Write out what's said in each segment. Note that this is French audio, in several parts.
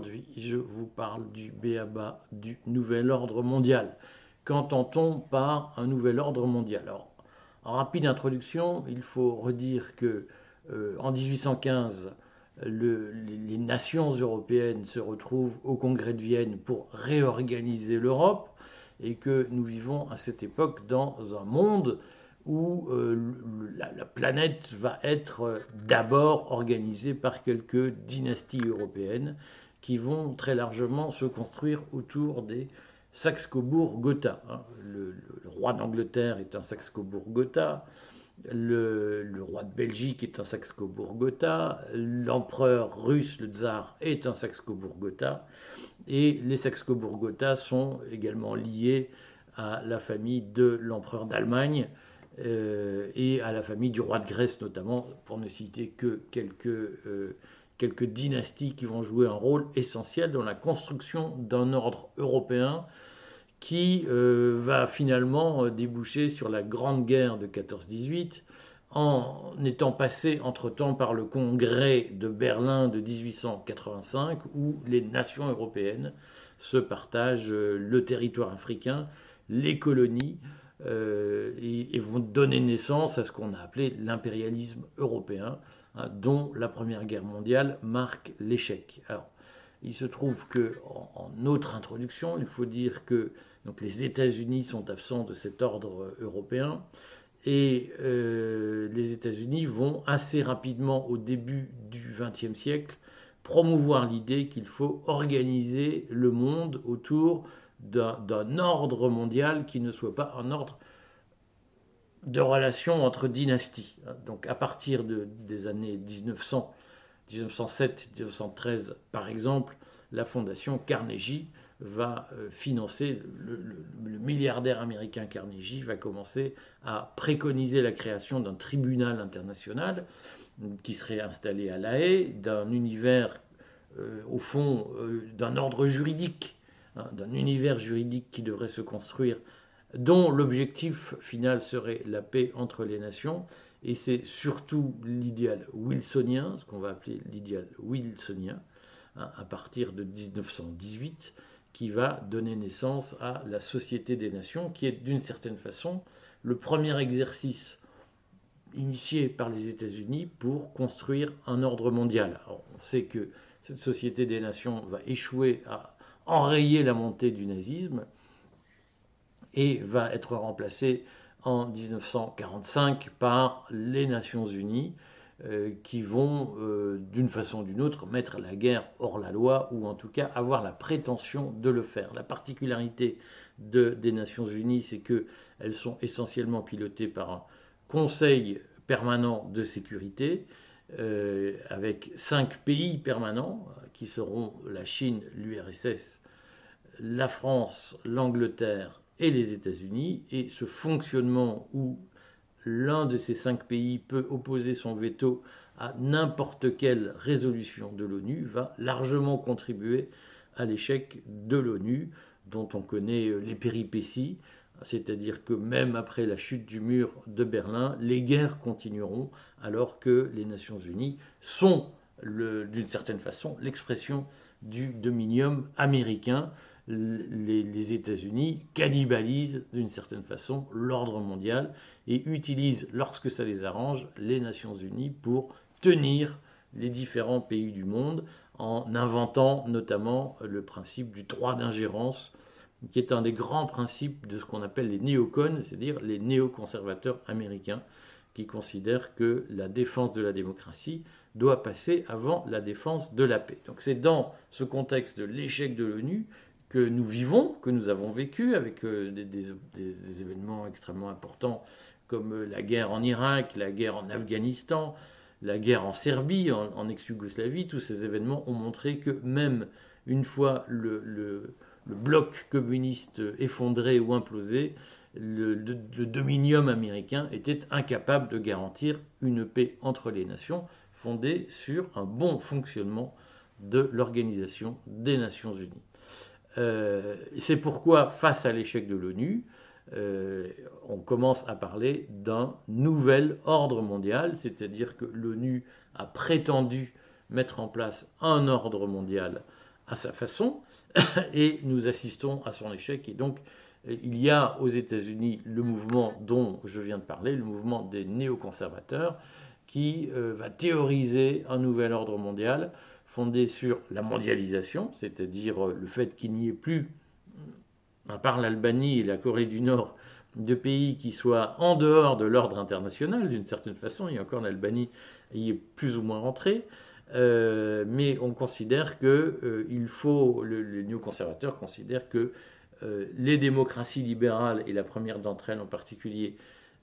Aujourd'hui, je vous parle du BABA du nouvel ordre mondial. Qu'entend-on par un nouvel ordre mondial? Alors, en rapide introduction, il faut redire que euh, en 1815, les nations européennes se retrouvent au Congrès de Vienne pour réorganiser l'Europe et que nous vivons à cette époque dans un monde où euh, la, planète va être euh, d'abord organisée par quelques dynasties européennes qui vont très largement se construire autour des Saxe-Cobourg-Gotha. Hein. Le, roi d'Angleterre est un Saxe-Cobourg-Gotha, le, roi de Belgique est un Saxe-Cobourg-Gotha, l'empereur russe, le tsar, est un Saxe-Cobourg-Gotha, et les Saxe-Cobourg-Gotha sont également liés à la famille de l'empereur d'Allemagne euh, et à la famille du roi de Grèce notamment, pour ne citer que quelques, euh, quelques dynasties qui vont jouer un rôle essentiel dans la construction d'un ordre européen qui euh, va finalement déboucher sur la Grande Guerre de 14-18 en étant passé entre-temps par le congrès de Berlin de 1885 où les nations européennes se partagent le territoire africain, les colonies, euh, et, vont donner naissance à ce qu'on a appelé l'impérialisme européen, dont la Première Guerre mondiale marque l'échec. Alors, il se trouve que, en, autre introduction, il faut dire que donc, les États-Unis sont absents de cet ordre européen. Et euh, les États-Unis vont assez rapidement, au début du XXe siècle, promouvoir l'idée qu'il faut organiser le monde autour d'un ordre mondial qui ne soit pas un ordre de relations entre dynasties. Donc à partir de, des années 1900, 1907, 1913 par exemple, la fondation Carnegie va euh, financer, le, milliardaire américain Carnegie va commencer à préconiser la création d'un tribunal international qui serait installé à La Haye, d'un univers, euh, au fond, euh, d'un ordre juridique Hein, d'un univers juridique qui devrait se construire, dont l'objectif final serait la paix entre les nations. Et c'est surtout l'idéal wilsonien, ce qu'on va appeler l'idéal wilsonien, hein, à partir de 1918, qui va donner naissance à la Société des Nations, qui est d'une certaine façon le premier exercice initié par les États-Unis pour construire un ordre mondial. on sait que cette Société des Nations va échouer à enrayer la montée du nazisme et va être remplacé en 1945 par les Nations Unies euh, qui vont euh, d'une façon ou d'une autre mettre la guerre hors la loi ou en tout cas avoir la prétention de le faire. La particularité des Nations Unies, c'est qu'elles sont essentiellement pilotées par un Conseil permanent de sécurité euh, avec cinq pays permanents qui seront la Chine, l'URSS, la France, l'Angleterre et les États-Unis, et ce fonctionnement où l'un de ces cinq pays peut opposer son veto à n'importe quelle résolution de l'ONU va largement contribuer à l'échec de l'ONU, dont on connaît euh, les péripéties, c'est-à-dire que même après la chute du mur de Berlin, les guerres continueront alors que les Nations Unies sont, d'une certaine façon, l'expression du dominium américain les, États-Unis cannibalisent d'une certaine façon l'ordre mondial et utilisent, lorsque ça les arrange, les Nations Unies pour tenir les différents pays du monde en inventant notamment le principe du droit d'ingérence, qui est un des grands principes de ce qu'on appelle les néocons, c'est-à-dire les néoconservateurs américains, qui considèrent que la défense de la démocratie doit passer avant la défense de la paix. Donc c'est dans ce contexte de l'échec de l'ONU que nous vivons, que nous avons vécu avec euh, des, événements extrêmement importants comme euh, la guerre en Irak, la guerre en Afghanistan, la guerre en Serbie, en, ex-Yougoslavie, tous ces événements ont montré que même une fois le, bloc communiste effondré ou implosé, le, le, dominium américain était incapable de garantir une paix entre les nations fondée sur un bon fonctionnement de l'Organisation des Nations Unies. Euh, c'est pourquoi, face à l'échec de l'ONU, euh, on commence à parler d'un nouvel ordre mondial, c'est-à-dire que l'ONU a prétendu mettre en place un ordre mondial à sa façon, et nous assistons à son échec. Et donc, il y a aux États-Unis le mouvement dont je viens de parler, le mouvement des néoconservateurs, qui euh, va théoriser un nouvel ordre mondial fondé sur la mondialisation, c'est-à-dire euh, le fait qu'il n'y ait plus, à part l'Albanie et la Corée du Nord, de pays qui soient en dehors de l'ordre international, d'une certaine façon, et encore l'Albanie y est plus ou moins rentrée, euh, mais on considère que il faut, les néoconservateurs considèrent que les démocraties libérales, et la première d'entre elles en particulier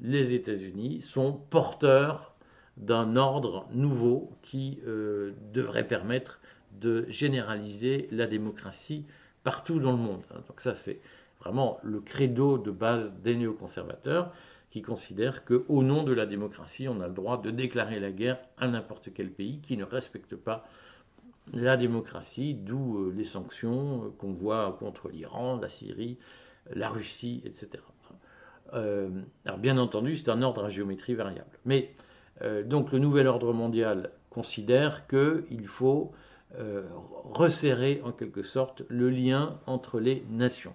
les États-Unis, sont porteurs d'un ordre nouveau qui euh, devrait permettre de généraliser la démocratie partout dans le monde. Donc ça, c'est vraiment le credo de base des néoconservateurs qui considèrent qu'au nom de la démocratie, on a le droit de déclarer la guerre à n'importe quel pays qui ne respecte pas la démocratie, d'où euh, les sanctions euh, qu'on voit contre l'Iran, la Syrie, la Russie, etc. alors bien entendu, c'est un ordre à géométrie variable. Mais donc le nouvel ordre mondial considère qu'il faut euh, resserrer en quelque sorte le lien entre les nations.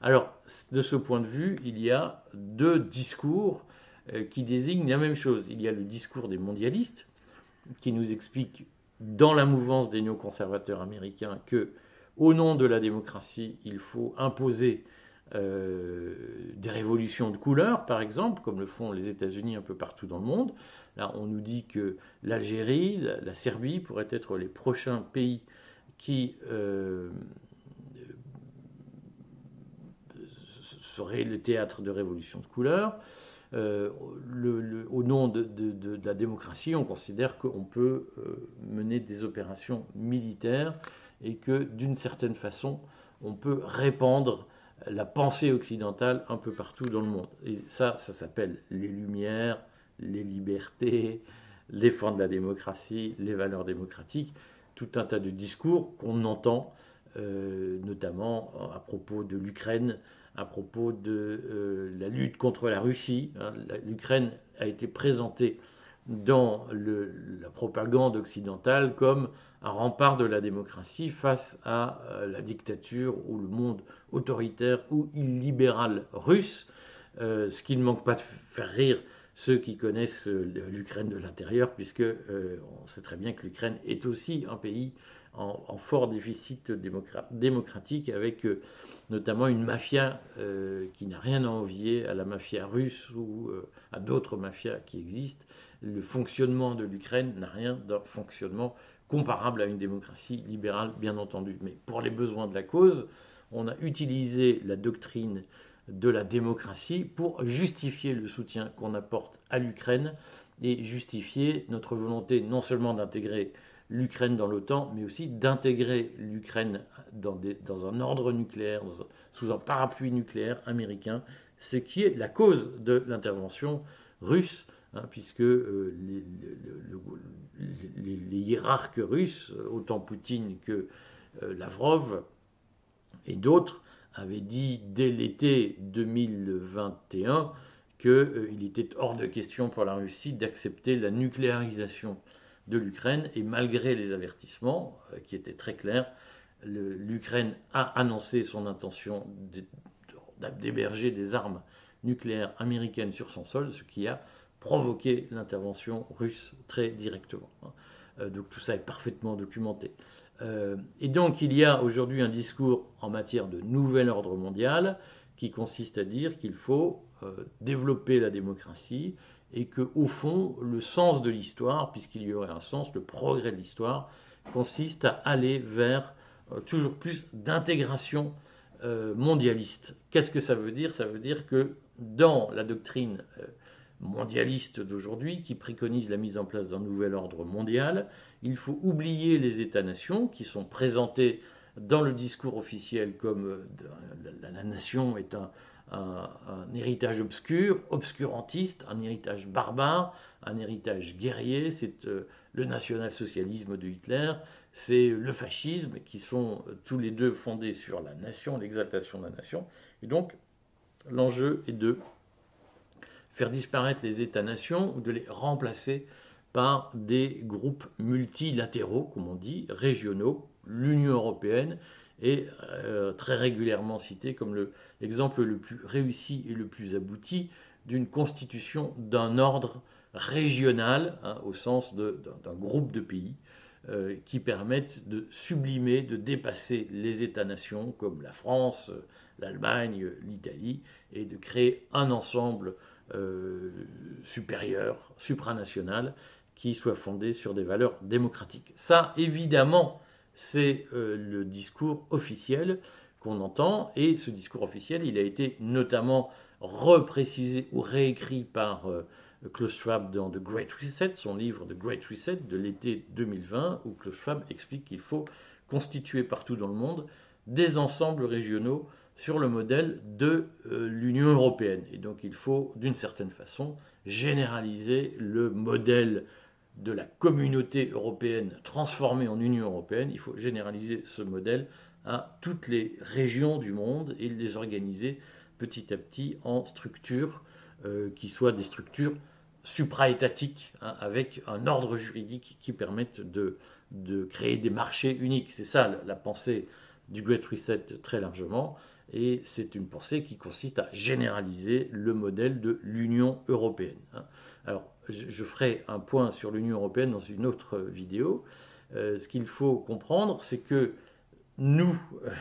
Alors, de ce point de vue, il y a deux discours euh, qui désignent la même chose. Il y a le discours des mondialistes, qui nous explique dans la mouvance des néoconservateurs américains que, au nom de la démocratie, il faut imposer des révolutions de couleur, par exemple, comme le font les États-Unis un peu partout dans le monde. Là, on nous dit que l'Algérie, la, Serbie pourraient être les prochains pays qui euh, seraient le théâtre de révolution de couleur. Euh, au nom de, la démocratie, on considère qu'on peut euh, mener des opérations militaires et que d'une certaine façon, on peut répandre la pensée occidentale un peu partout dans le monde. Et ça, ça s'appelle les Lumières, les libertés, défendre la démocratie, les valeurs démocratiques, tout un tas de discours qu'on entend euh, notamment à propos de l'Ukraine, à propos de euh, la lutte contre la Russie. Hein. L'Ukraine a été présentée dans la propagande occidentale comme un rempart de la démocratie face à euh, la dictature ou le monde autoritaire ou illibéral russe, ce qui ne manque pas de faire rire ceux qui connaissent euh, l'Ukraine de l'intérieur, puisque euh, on sait très bien que l'Ukraine est aussi un pays en, fort déficit démocratique, avec euh, notamment une mafia qui n'a rien à envier à la mafia russe ou à d'autres mafias qui existent. Le fonctionnement de l'Ukraine n'a rien d'un fonctionnement comparable à une démocratie libérale, bien entendu. Mais pour les besoins de la cause, on a utilisé la doctrine de la démocratie pour justifier le soutien qu'on apporte à l'Ukraine et justifier notre volonté non seulement d'intégrer l'Ukraine dans l'OTAN, mais aussi d'intégrer l'Ukraine dans, un ordre nucléaire, sous un parapluie nucléaire américain, ce qui est la cause de l'intervention russe, hein, puisque euh, les, hiérarques russes, autant Poutine que euh, Lavrov et d'autres, avait dit dès l'été 2021 qu'il euh, était hors de question pour la Russie d'accepter la nucléarisation de l'Ukraine. Et malgré les avertissements euh, qui étaient très clairs, l'Ukraine a annoncé son intention d'héberger des armes nucléaires américaines sur son sol, ce qui a provoqué l'intervention russe très directement. Euh, donc tout ça est parfaitement documenté. Euh, et donc il y a aujourd'hui un discours en matière de nouvel ordre mondial qui consiste à dire qu'il faut euh, développer la démocratie et que au fond le sens de l'histoire, puisqu'il y aurait un sens, le progrès de l'histoire, consiste à aller vers toujours plus d'intégration mondialiste. Qu'est-ce que ça veut dire? Ça veut dire que dans la doctrine mondialiste d'aujourd'hui, qui préconise la mise en place d'un nouvel ordre mondial, il faut oublier les États-nations qui sont présentés dans le discours officiel comme euh, la, nation est un, héritage obscur, obscurantiste, un héritage barbare, un héritage guerrier, c'est euh, le national-socialisme de Hitler, c'est le fascisme, qui sont euh, tous les deux fondés sur la nation, l'exaltation de la nation. Et donc, l'enjeu est de faire disparaître les États-nations ou de les remplacer par des groupes multilatéraux, comme on dit, régionaux. L'Union européenne est euh, très régulièrement citée comme l'exemple le, plus réussi et le plus abouti d'une constitution d'un ordre régional, hein, au sens d'un groupe de pays, euh, qui permettent de sublimer, de dépasser les États-nations comme la France, l'Allemagne, l'Italie, et de créer un ensemble euh, supérieur, supranational, qui soit fondé sur des valeurs démocratiques. Ça, évidemment, c'est euh, le discours officiel qu'on entend, et ce discours officiel, il a été notamment reprécisé ou réécrit par Klaus Schwab dans The Great Reset, son livre The Great Reset de l'été 2020, où Klaus Schwab explique qu'il faut constituer partout dans le monde des ensembles régionaux sur le modèle de euh, l'Union européenne. Et donc il faut, d'une certaine façon, généraliser le modèle de la communauté européenne transformée en Union européenne. Il faut généraliser ce modèle à toutes les régions du monde et les organiser petit à petit en structures euh, qui soient des structures supraétatiques, hein, avec un ordre juridique qui permette de, de créer des marchés uniques. C'est ça la, pensée du Great Reset très largement, et c'est une pensée qui consiste à généraliser le modèle de l'Union européenne. Hein. Alors, je, ferai un point sur l'Union européenne dans une autre vidéo. Euh, ce qu'il faut comprendre, c'est que nous,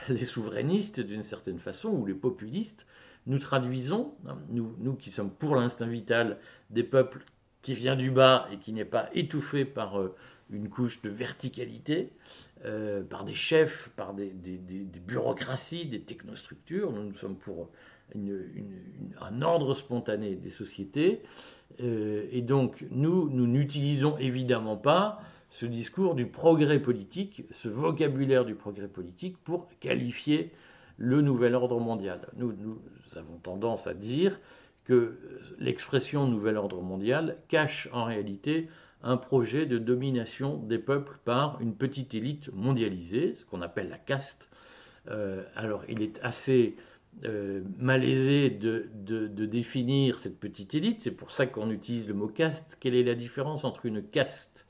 les souverainistes, d'une certaine façon, ou les populistes, nous traduisons, hein, nous, nous qui sommes pour l'instinct vital des peuples qui vient du bas et qui n'est pas étouffé par euh, une couche de verticalité, euh, par des chefs, par des, bureaucraties, des technostructures. Nous, nous sommes pour un ordre spontané des sociétés. Euh, et donc, nous, nous n'utilisons évidemment pas ce discours du progrès politique, ce vocabulaire du progrès politique pour qualifier le nouvel ordre mondial. Nous, nous avons tendance à dire que l'expression nouvel ordre mondial cache en réalité un projet de domination des peuples par une petite élite mondialisée, ce qu'on appelle la caste. Euh, alors il est assez euh, malaisé de, définir cette petite élite, c'est pour ça qu'on utilise le mot caste. Quelle est la différence entre une caste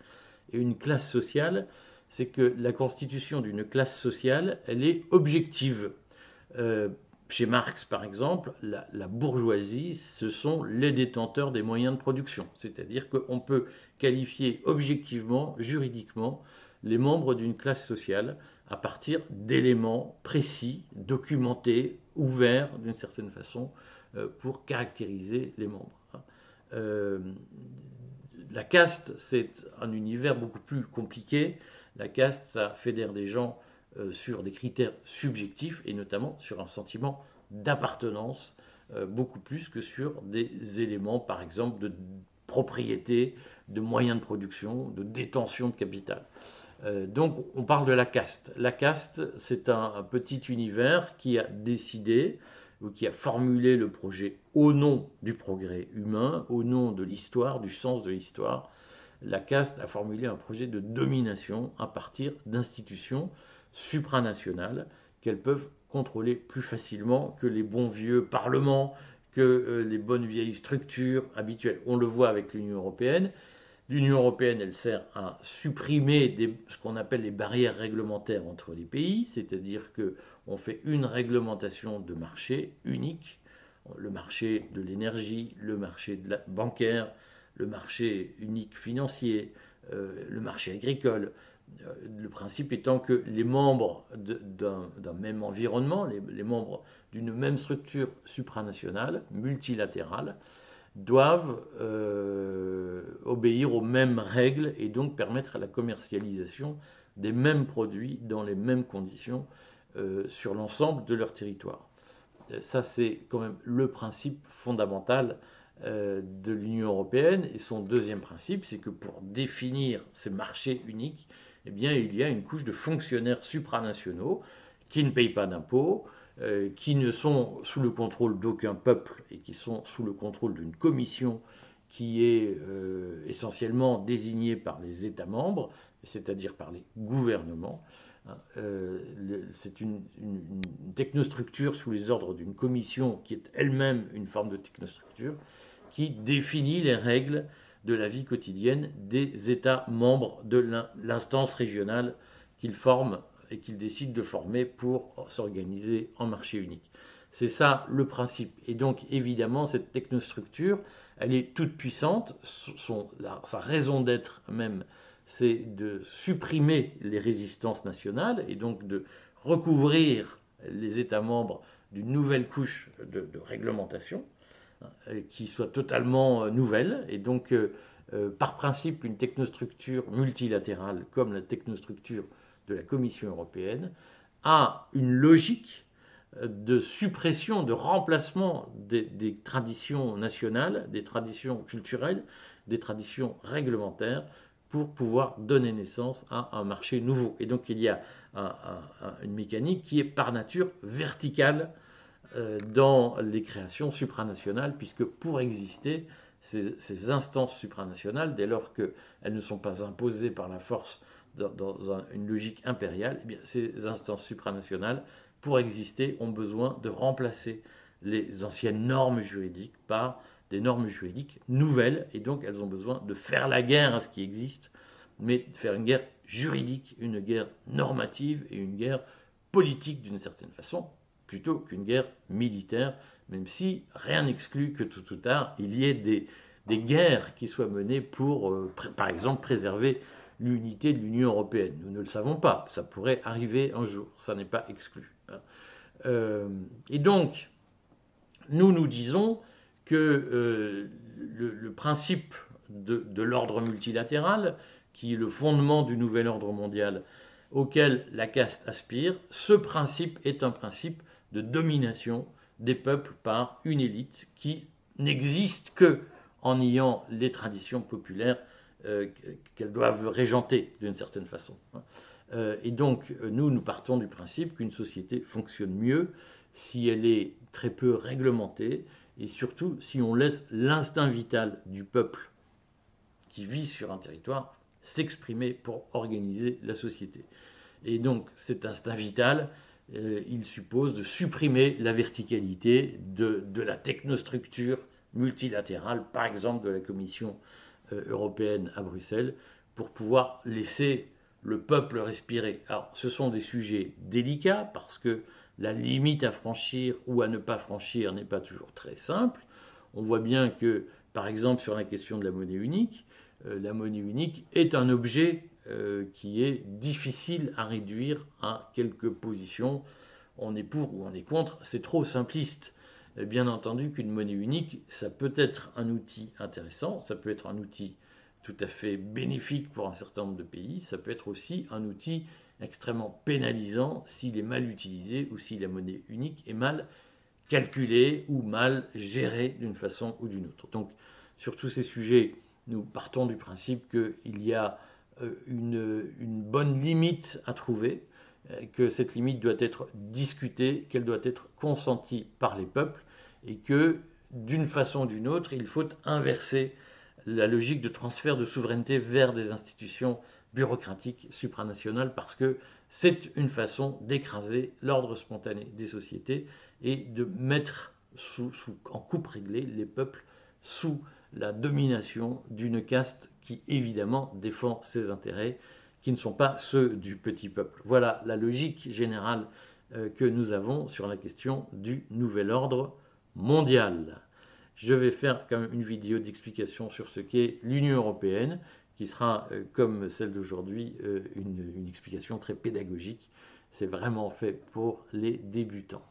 et une classe sociale? C'est que la constitution d'une classe sociale, elle est objective. Euh, chez Marx, par exemple, la, bourgeoisie, ce sont les détenteurs des moyens de production. C'est-à-dire qu'on peut qualifier objectivement, juridiquement, les membres d'une classe sociale à partir d'éléments précis, documentés, ouverts d'une certaine façon, euh, pour caractériser les membres. Euh, la caste, c'est un univers beaucoup plus compliqué. La caste, ça fédère des gens sur des critères subjectifs et notamment sur un sentiment d'appartenance euh, beaucoup plus que sur des éléments, par exemple, de propriété, de moyens de production, de détention de capital. Euh, donc on parle de la caste. La caste, c'est un, petit univers qui a décidé ou qui a formulé le projet au nom du progrès humain, au nom de l'histoire, du sens de l'histoire. La caste a formulé un projet de domination à partir d'institutions supranationales qu'elles peuvent contrôler plus facilement que les bons vieux parlements, que euh, les bonnes vieilles structures habituelles. On le voit avec l'Union européenne. L'Union européenne, elle sert à supprimer ce qu'on appelle les barrières réglementaires entre les pays, c'est-à-dire que on fait une réglementation de marché unique, le marché de l'énergie, le marché bancaire, le marché unique financier, euh, le marché agricole. Euh, le principe étant que les membres d'un même environnement, les, membres d'une même structure supranationale, multilatérale, doivent euh, obéir aux mêmes règles et donc permettre la commercialisation des mêmes produits dans les mêmes conditions euh, sur l'ensemble de leur territoire. Ça, c'est quand même le principe fondamental de l'Union européenne. Et son deuxième principe, c'est que pour définir ces marchés uniques, eh bien, il y a une couche de fonctionnaires supranationaux qui ne payent pas d'impôts, euh, qui ne sont sous le contrôle d'aucun peuple et qui sont sous le contrôle d'une commission qui est euh, essentiellement désignée par les États membres, c'est-à-dire par les gouvernements. Hein, euh, c'est une, technostructure sous les ordres d'une commission qui est elle-même une forme de technostructure qui définit les règles de la vie quotidienne des États membres de l'instance régionale qu'ils forment et qu'ils décident de former pour s'organiser en marché unique. C'est ça le principe. Et donc évidemment, cette technostructure, elle est toute puissante. sa raison d'être même, c'est de supprimer les résistances nationales et donc de recouvrir les États membres d'une nouvelle couche de, réglementation qui soit totalement euh, nouvelle. Et donc, euh, par principe, une technostructure multilatérale comme la technostructure de la Commission européenne a une logique de suppression, de remplacement des, traditions nationales, des traditions culturelles, des traditions réglementaires pour pouvoir donner naissance à un marché nouveau. Et donc il y a une mécanique qui est par nature verticale euh, dans les créations supranationales, puisque pour exister, ces, instances supranationales, dès lors qu'elles ne sont pas imposées par la force dans, une logique impériale, eh ces instances supranationales pour exister, ont besoin de remplacer les anciennes normes juridiques par des normes juridiques nouvelles, et donc elles ont besoin de faire la guerre à ce qui existe, mais de faire une guerre juridique, une guerre normative et une guerre politique d'une certaine façon, plutôt qu'une guerre militaire, même si rien n'exclut que tout ou tard il y ait des, des guerres qui soient menées pour, euh, par exemple, préserver l'unité de l'Union européenne. Nous ne le savons pas, ça pourrait arriver un jour, ça n'est pas exclu. Euh, et donc, nous nous disons que euh, le, principe de, l'ordre multilatéral, qui est le fondement du nouvel ordre mondial auquel la caste aspire, ce principe est un principe de domination des peuples par une élite qui n'existe que en ayant les traditions populaires euh, qu'elles doivent régenter d'une certaine façon. Euh, et donc, nous, nous partons du principe qu'une société fonctionne mieux si elle est très peu réglementée et surtout si on laisse l'instinct vital du peuple qui vit sur un territoire s'exprimer pour organiser la société. Et donc, cet instinct vital, euh, il suppose de supprimer la verticalité de, la technostructure multilatérale, par exemple de la Commission euh, européenne à Bruxelles, pour pouvoir laisser le peuple respirer. Alors, ce sont des sujets délicats parce que la limite à franchir ou à ne pas franchir n'est pas toujours très simple. On voit bien que, par exemple, sur la question de la monnaie unique, euh, la monnaie unique est un objet euh, qui est difficile à réduire à quelques positions. On est pour ou on est contre, c'est trop simpliste. Bien entendu qu'une monnaie unique, ça peut être un outil intéressant, ça peut être un outil tout à fait bénéfique pour un certain nombre de pays, ça peut être aussi un outil extrêmement pénalisant s'il est mal utilisé ou si la monnaie unique est mal calculée ou mal gérée d'une façon ou d'une autre. Donc sur tous ces sujets, nous partons du principe qu'il y a une, une, bonne limite à trouver, euh, que cette limite doit être discutée, qu'elle doit être consentie par les peuples et que d'une façon ou d'une autre, il faut inverser la logique de transfert de souveraineté vers des institutions bureaucratiques supranationales parce que c'est une façon d'écraser l'ordre spontané des sociétés et de mettre en coupe réglée les peuples sous la domination d'une caste qui évidemment défend ses intérêts qui ne sont pas ceux du petit peuple. Voilà la logique générale euh, que nous avons sur la question du nouvel ordre mondial je vais faire quand même une vidéo d'explication sur ce qu'est l'Union européenne, qui sera, euh, comme celle d'aujourd'hui, euh, une explication très pédagogique. C'est vraiment fait pour les débutants.